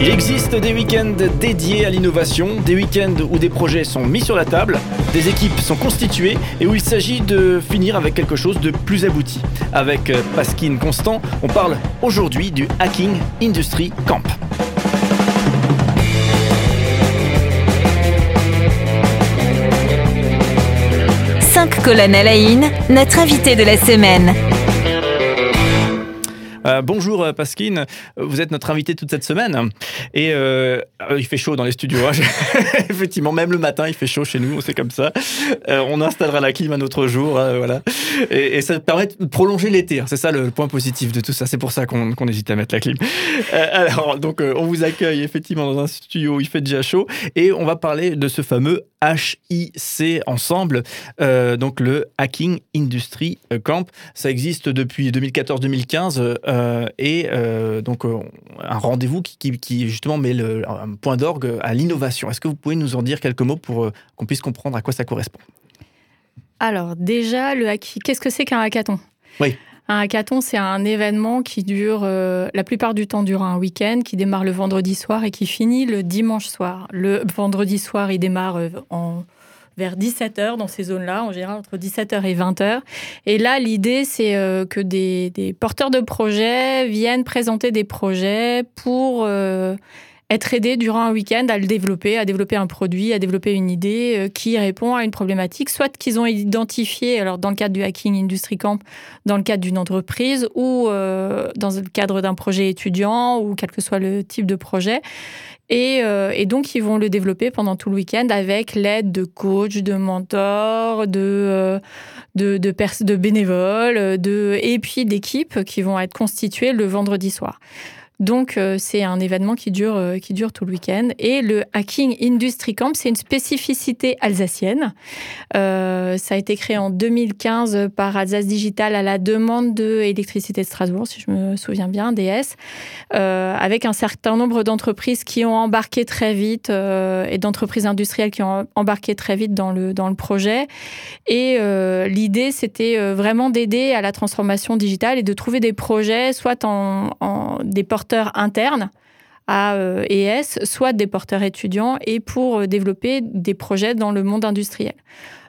Il existe des week-ends dédiés à l'innovation, des week-ends où des projets sont mis sur la table, des équipes sont constituées et où il s'agit de finir avec quelque chose de plus abouti. Avec euh, Pasquine Constant, on parle aujourd'hui du Hacking Industry Camp. Cinq colonnes à la in, notre invité de la semaine. Euh, bonjour euh, Pasquine, vous êtes notre invité toute cette semaine et euh, il fait chaud dans les studios. hein. Effectivement, même le matin il fait chaud chez nous, c'est comme ça. Euh, on installera la clim un autre jour, hein, voilà. Et, ça permet de prolonger l'été. hein. C'est ça le, point positif de tout ça. C'est pour ça qu'on hésite à mettre la clim. Euh, alors donc euh, on vous accueille effectivement dans un studio où il fait déjà chaud et on va parler de ce fameux HIC ensemble, euh, donc le Hacking Industry Camp. Ça existe depuis 2014-2015 euh, et euh, donc un rendez-vous qui, qui- qui, justement met le, un point d'orgue à l'innovation. Est-ce que vous pouvez nous en dire quelques mots pour qu'on puisse comprendre à quoi ça correspond? Alors déjà, le qu'est-ce que c'est qu'un hackathon? Oui. Un hackathon, c'est un événement qui dure euh, la plupart du temps durant un week-end, qui démarre le vendredi soir et qui finit le dimanche soir. Le vendredi soir, il démarre euh, en vers 17h dans ces zones-là, en général entre 17h et 20h. Et là, l'idée, c'est euh, que des, porteurs de projets viennent présenter des projets pour être aidés durant un week-end à le développer, à développer un produit, à développer une idée euh, qui répond à une problématique, soit qu'ils ont identifié, alors dans le cadre du Hacking Industry Camp, dans le cadre d'une entreprise ou euh, dans le cadre d'un projet étudiant ou quel que soit le type de projet. Et, euh, et donc, ils vont le développer pendant tout le week-end avec l'aide de coachs, de mentors, de bénévoles, de, et puis d'équipes qui vont être constituées le vendredi soir. Donc, euh, c'est un événement qui dure, euh, qui dure tout le week-end. Et le Hacking Industry Camp, c'est une spécificité alsacienne. Euh, ça a été créé en 2015 par Alsace Digital à la demande de Électricité de Strasbourg, si je me souviens bien, DS, avec un certain nombre d'entreprises qui ont embarqué très vite et d'entreprises industrielles qui ont embarqué très vite dans le, dans le projet. Et l'idée, c'était vraiment d'aider à la transformation digitale et de trouver des projets, soit en, des porteurs internes à euh, ES, soit des porteurs étudiants, et pour euh, développer des projets dans le monde industriel.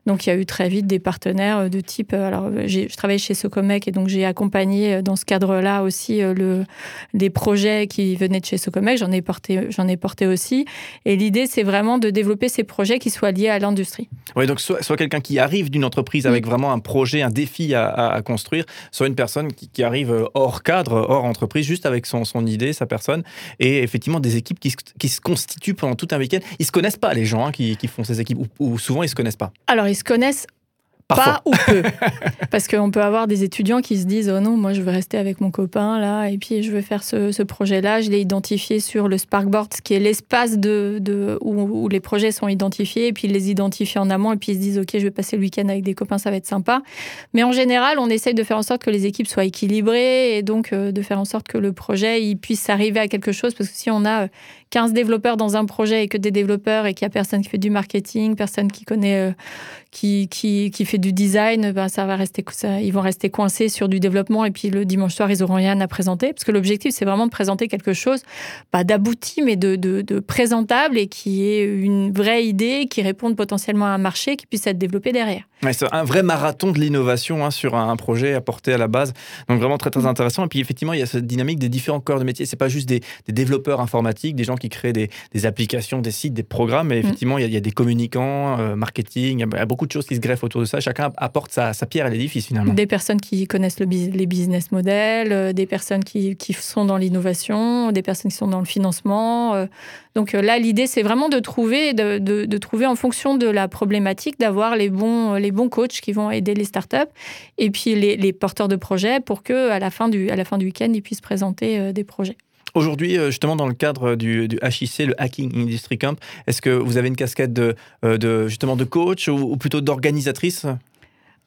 Donc il y a eu très vite des partenaires euh, de type. euh, Alors euh, je travaille chez Socomec et donc j'ai accompagné dans ce cadre-là aussi le, des projets qui venaient de chez Socomec. J'en ai porté, j'en ai porté aussi. Et l'idée c'est vraiment de développer ces projets qui soient liés à l'industrie. Oui, donc soit, soit quelqu'un qui arrive d'une entreprise avec vraiment un projet, un défi à, à- à construire, soit une personne qui, qui arrive hors cadre, hors entreprise, juste avec son, son idée, sa personne, et effectivement des équipes qui, se- qui se constituent pendant tout un week-end. Ils se connaissent pas les gens hein, qui, qui font ces équipes, ou, ou souvent ils se connaissent pas. Alors ils se connaissent Parfois. Pas ou peu. Parce qu'on peut avoir des étudiants qui se disent Oh non, moi je veux rester avec mon copain là, et puis je veux faire ce, ce projet-là. Je l'ai identifié sur le Sparkboard, ce qui est l'espace de, de, où, où les projets sont identifiés, et puis ils les identifient en amont, et puis ils se disent Ok, je vais passer le week-end avec des copains, ça va être sympa. Mais en général, on essaye de faire en sorte que les équipes soient équilibrées, et donc euh, de faire en sorte que le projet il puisse arriver à quelque chose, parce que si on a euh, 15 développeurs dans un projet et que des développeurs, et qu'il n'y a personne qui fait du marketing, personne qui connaît. euh, qui, qui, qui fait du design, ben ça va rester, ils vont rester coincés sur du développement et puis le dimanche soir, ils auront rien à présenter. Parce que l'objectif, c'est vraiment de présenter quelque chose, pas d'abouti, mais de, présentable et qui est une vraie idée, qui réponde potentiellement à un marché, qui puisse être développé derrière. C'est un vrai marathon de l'innovation hein, sur un, projet apporté à la base. Donc vraiment très très intéressant. Et puis effectivement, il y a cette dynamique des différents corps de métier. C'est pas juste des, développeurs informatiques, des gens qui créent des, applications, des sites, des programmes. Mais effectivement, il y a- des communicants, euh, marketing, il y a beaucoup de choses qui se greffent autour de ça. Chacun apporte sa, pierre à l'édifice finalement. Des personnes qui connaissent les business models, euh, des personnes qui, sont dans l'innovation, des personnes qui sont dans le financement. euh. Donc euh, là, l'idée, c'est vraiment de trouver, de, trouver en fonction de la problématique, d'avoir les bons, les bons coachs qui vont aider les startups et puis les, les porteurs de projets pour que la fin du, à la fin du week-end, ils puissent présenter des projets. Aujourd'hui, euh, justement, dans le cadre du, du HIC, le Hacking Industry Camp, est-ce que vous avez une casquette de, euh, de justement de coach ou, ou plutôt d'organisatrice?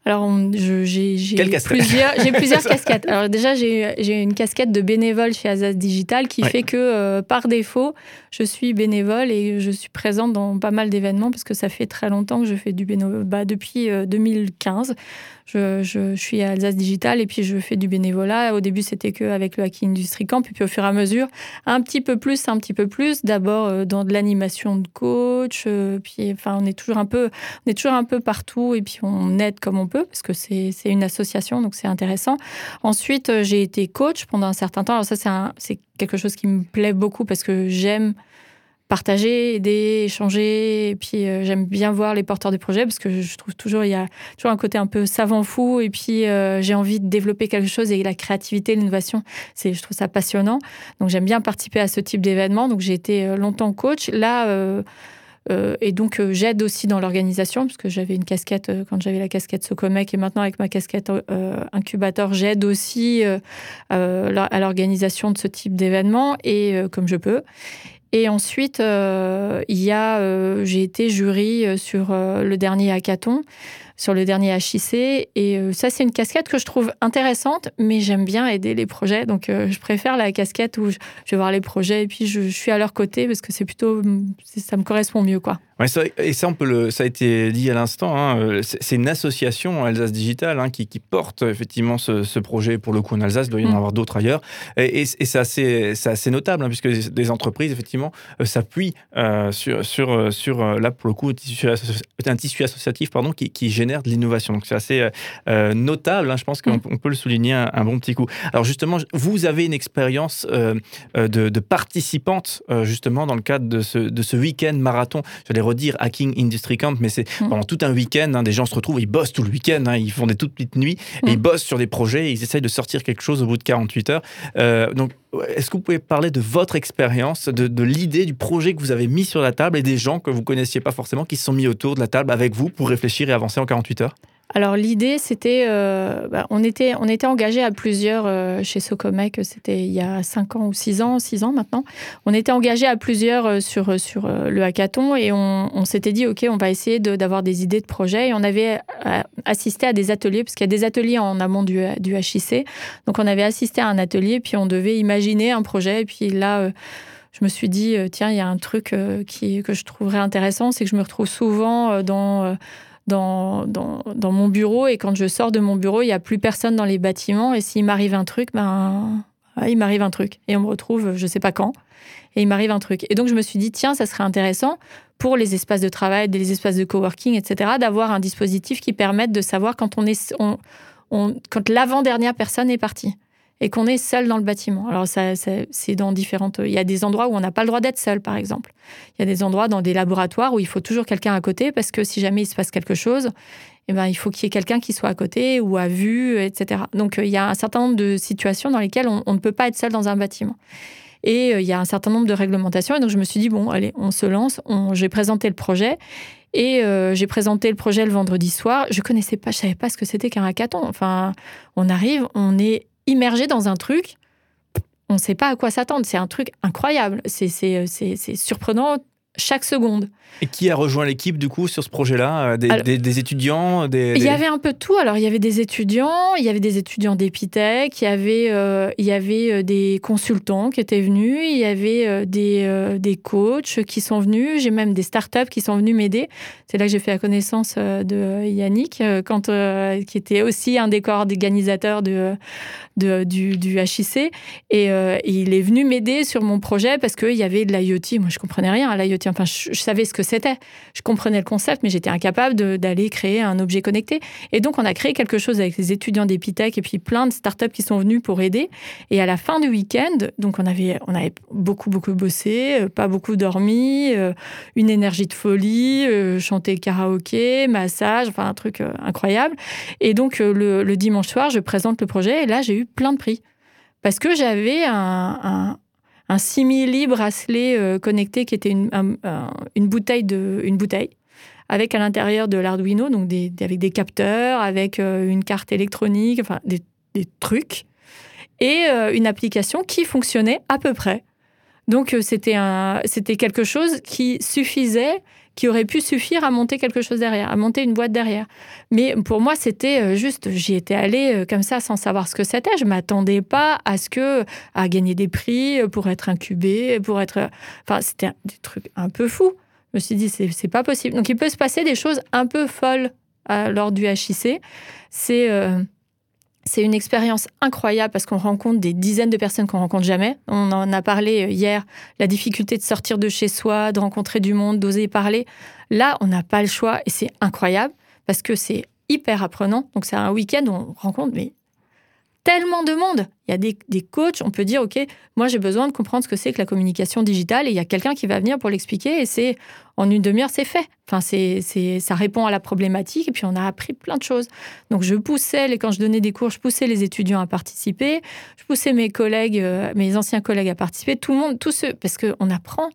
Alors, j'ai plusieurs, casquettes. Alors déjà, j'ai une casquette de bénévole chez Azaz Digital qui fait que, euh, par défaut, je suis bénévole et je suis présente dans pas mal d'événements parce que ça fait très longtemps que je fais du bénévole. Bah, depuis euh, 2015, je, je- suis à Alsace Digital et puis je fais du bénévolat. Au début, c'était que avec le Hacking Industry Camp et puis au fur et à mesure, un petit peu plus, un petit peu plus. D'abord euh, dans de l'animation de coach, euh, puis enfin, on est toujours un peu on est toujours un peu partout et puis on aide comme on peut parce que c'est une association, donc c'est intéressant. Ensuite, euh, j'ai été coach pendant un certain temps. Alors ça, c'est quelque chose qui me plaît beaucoup parce que j'aime partager, aider, échanger. Et puis, euh, j'aime bien voir les porteurs de projets parce que je trouve toujours, il y a toujours un côté un peu savant fou. Et puis, euh, j'ai envie de développer quelque chose et la créativité, l'innovation, c'est, je trouve ça passionnant. Donc, j'aime bien participer à ce type d'événement. Donc, j'ai été euh, longtemps coach. Là, et donc, j'aide aussi dans l'organisation, parce que j'avais une casquette, quand j'avais la casquette Socomec, et maintenant avec ma casquette incubateur, j'aide aussi à l'organisation de ce type d'événement, et comme je peux. Et ensuite, euh, il y a, euh, j'ai été jury euh, sur le dernier hackathon, sur le dernier HIC, et ça, c'est une casquette que je trouve intéressante, mais j'aime bien aider les projets, donc je préfère la casquette où je, vais voir les projets et puis je, je suis à leur côté parce que c'est plutôt, ça me correspond mieux, quoi. Ouais, et ça, on peut le, ça a été dit à l'instant. hein, euh, c'est une association Alsace Digital hein, qui, qui porte effectivement ce, ce projet pour le coup en Alsace. Il doit y en Mm. avoir d'autres ailleurs. Et, et- et c'est assez, notable hein, puisque des entreprises effectivement euh, s'appuient euh, sur, sur, sur là pour le coup un tissu, asso- un tissu associatif pardon qui, qui génère de l'innovation. Donc c'est assez euh, notable. hein, je pense qu'on Mm. peut le souligner un, un bon petit coup. Alors justement, vous avez une expérience euh, de, de participante justement dans le cadre de ce, de ce week-end marathon. J'allais redire Hacking Industry Camp, mais c'est Mm. pendant tout un week-end. hein, des gens se retrouvent, ils bossent tout le week-end, hein, ils font des toutes petites nuits, et Mm. ils bossent sur des projets, et ils essayent de sortir quelque chose au bout de 48 heures. Euh, donc, est-ce que vous pouvez parler de votre expérience, de, de l'idée, du projet que vous avez mis sur la table et des gens que vous connaissiez pas forcément qui se sont mis autour de la table avec vous pour réfléchir et avancer en 48 heures? Alors l'idée, c'était, euh, bah, on était, on était engagé à plusieurs euh, chez Socomec. C'était il y a 5 ans ou 6 ans, 6 ans maintenant. On était engagé à plusieurs euh, sur sur le hackathon et on, s'était dit ok, on va essayer de- d'avoir des idées de projets. Et on avait assisté à des ateliers parce qu'il y a des ateliers en amont du du HIC. Donc on avait assisté à un atelier puis on devait imaginer un projet. Et puis là. je me suis dit, tiens, il y a un truc qui, que je trouverais intéressant, c'est que je me retrouve souvent dans, dans, dans, dans mon bureau et quand je sors de mon bureau, il n'y a plus personne dans les bâtiments et s'il m'arrive un truc, ben, il m'arrive un truc et on me retrouve je ne sais pas quand et il m'arrive un truc. Et donc je me suis dit, tiens, ça serait intéressant pour les espaces de travail, les espaces de coworking, etc., d'avoir un dispositif qui permette de savoir quand on est, on, on- quand l'avant-dernière personne est partie et qu'on est seul dans le bâtiment. Alors ça, c'est dans différentes. Il y a des endroits où on n'a pas le droit d'être seul, par exemple. Il y a des endroits dans des laboratoires où il faut toujours quelqu'un à côté parce que si jamais il se passe quelque chose, eh ben, il faut qu'il y ait quelqu'un qui soit à côté ou à vue, etc. Donc euh, il y a un certain nombre de situations dans lesquelles on, ne peut pas être seul dans un bâtiment. Et euh, il y a un certain nombre de réglementations. Et donc je me suis dit, bon, allez, on se lance. J'ai présenté le projet. Et euh, j'ai présenté le projet le vendredi soir. Je connaissais pas, je savais pas ce que c'était qu'un hackathon. Enfin, on arrive, on est immergé dans un truc. On ne sait pas à quoi s'attendre. C'est un truc incroyable. C'est, c'est surprenant chaque seconde. Et qui a rejoint l'équipe du coup sur ce projet-là Euh, des, Alors- des- des étudiants des, Il y avait un peu de tout. Alors, il y avait des étudiants, il y avait des étudiants d'Epitech, il y avait, euh, il y avait euh, des consultants qui étaient venus, il y avait euh, des, euh, des coachs qui sont venus, j'ai même des startups qui sont venus m'aider. C'est là que j'ai fait la connaissance de Yannick, quand, qui était aussi un des co-organisateurs de, de- du, du HIC. Et euh, il est venu m'aider sur mon projet parce qu'il y avait de l'IoT. Moi, je comprenais rien à l'IoT. Enfin, je, savais ce que c'était. Je comprenais le concept, mais j'étais incapable d'aller créer un objet connecté. Et donc, on a créé quelque chose avec les étudiants d'Epitech et puis plein de startups qui sont venus pour aider. Et à la fin du week-end, donc on avait, on avait beaucoup, beaucoup bossé, euh, pas beaucoup dormi, euh, une énergie de folie, euh, chanter karaoké, massage, enfin un truc incroyable. Et donc, le, dimanche soir, je présente le projet et là, j'ai eu plein de prix. Parce que j'avais un, un simili bracelet euh, connecté qui était une, un- un- une bouteille de, une bouteille avec à l'intérieur de l'Arduino, donc des, des- avec des capteurs, avec euh, une carte électronique, enfin des, des trucs, et euh, une application qui fonctionnait à peu près. Donc euh, c'était un, c'était quelque chose qui suffisait, qui aurait pu suffire à monter quelque chose derrière, à monter une boîte derrière. Mais pour moi, c'était euh, juste, j'y étais allée euh, comme ça sans savoir ce que c'était. Je m'attendais pas à ce que à gagner des prix pour être incubé, pour être, enfin c'était des trucs un peu fous. Je me suis dit c'est c'est pas possible. Donc il peut se passer des choses un peu folles lors du HIC. C'est euh, c'est une expérience incroyable parce qu'on rencontre des dizaines de personnes qu'on rencontre jamais. On en a parlé euh, hier, la difficulté de sortir de chez soi, de rencontrer du monde, d'oser parler. Là, on n'a pas le choix et c'est incroyable parce que c'est hyper apprenant. Donc c'est un week-end où on rencontre mais tellement de monde. Il y a des, des coachs, on peut dire, OK, moi j'ai besoin de comprendre ce que c'est que la communication digitale et il y a quelqu'un qui va venir pour l'expliquer et c'est en une demi-heure, c'est fait. Enfin, c'est, ça répond à la problématique et puis on a appris plein de choses. Donc je poussais, quand je donnais des cours, je poussais les étudiants à participer, je poussais mes collègues, euh, mes anciens collègues à participer, tout le monde, tous ceux, parce qu'on apprend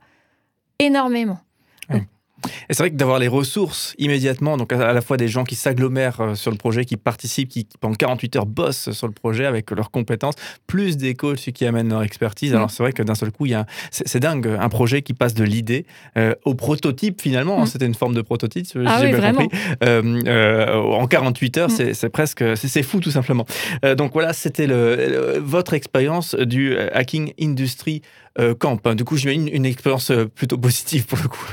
énormément. Et c'est vrai que d'avoir les ressources immédiatement, donc à la fois des gens qui s'agglomèrent euh, sur le projet, qui participent, qui, pendant 48 heures bossent sur le projet avec leurs compétences, plus des coachs qui amènent leur expertise. Alors c'est vrai que d'un seul coup, il y a c'est, c'est dingue, un projet qui passe de l'idée euh, au prototype finalement. Mm. C'était une forme de prototype, Ah j'ai oui, bien compris. Euh, euh, en 48 heures, Mm. c'est, presque, c'est, fou tout simplement. Donc voilà, c'était le, le- votre expérience du Hacking Industry Camp. Du coup, j'imagine une expérience plutôt positive pour le coup.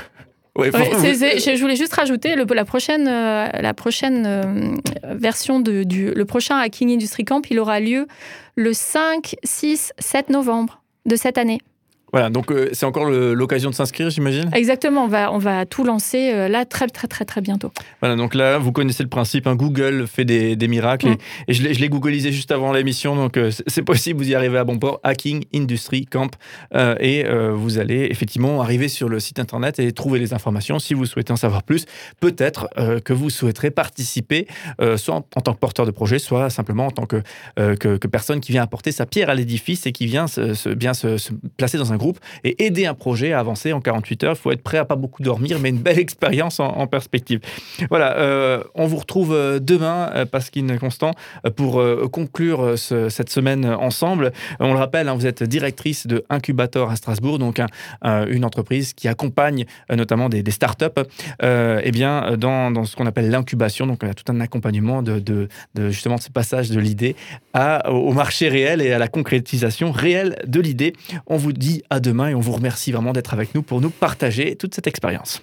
Ouais, Ouais, je voulais juste rajouter le, la prochaine, euh, la prochaine euh, version de, du le prochain Hacking Industry Camp, il aura lieu le 5, 6, 7 novembre de cette année. Voilà, donc euh, c'est encore l'occasion de s'inscrire, j'imagine. Exactement, on va, on va tout lancer euh, là très très très très bientôt. Voilà, donc là, vous connaissez le principe, hein, Google fait des, des miracles, Mm. et, et je l'ai googlisé juste avant l'émission, donc euh, c'est possible, vous y arrivez à bon port, Hacking Industry Camp, et vous allez effectivement arriver sur le site internet et trouver les informations si vous souhaitez en savoir plus. Peut-être que vous souhaiterez participer, soit en, en tant que porteur de projet, soit simplement en tant que, que, que personne qui vient apporter sa pierre à l'édifice et qui vient se, se- bien se, se placer dans un groupe et aider un projet à avancer en 48 heures. Il faut être prêt à pas beaucoup dormir, mais une belle expérience en, perspective. Voilà, euh, on vous retrouve euh, demain, euh, Pasquine Constant, pour conclure ce- cette semaine ensemble. On le rappelle, hein, vous êtes directrice de Incubator à Strasbourg, donc un- un- une entreprise qui accompagne notamment des, startups euh, eh bien, dans, ce qu'on appelle l'incubation. Donc, il y a tout un accompagnement de, justement ce passage de l'idée au marché réel et à la concrétisation réelle de l'idée. On vous dit à demain et on vous remercie vraiment d'être avec nous pour nous partager toute cette expérience.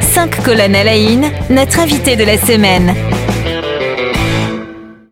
Cinq colonnes à la notre invité de la semaine.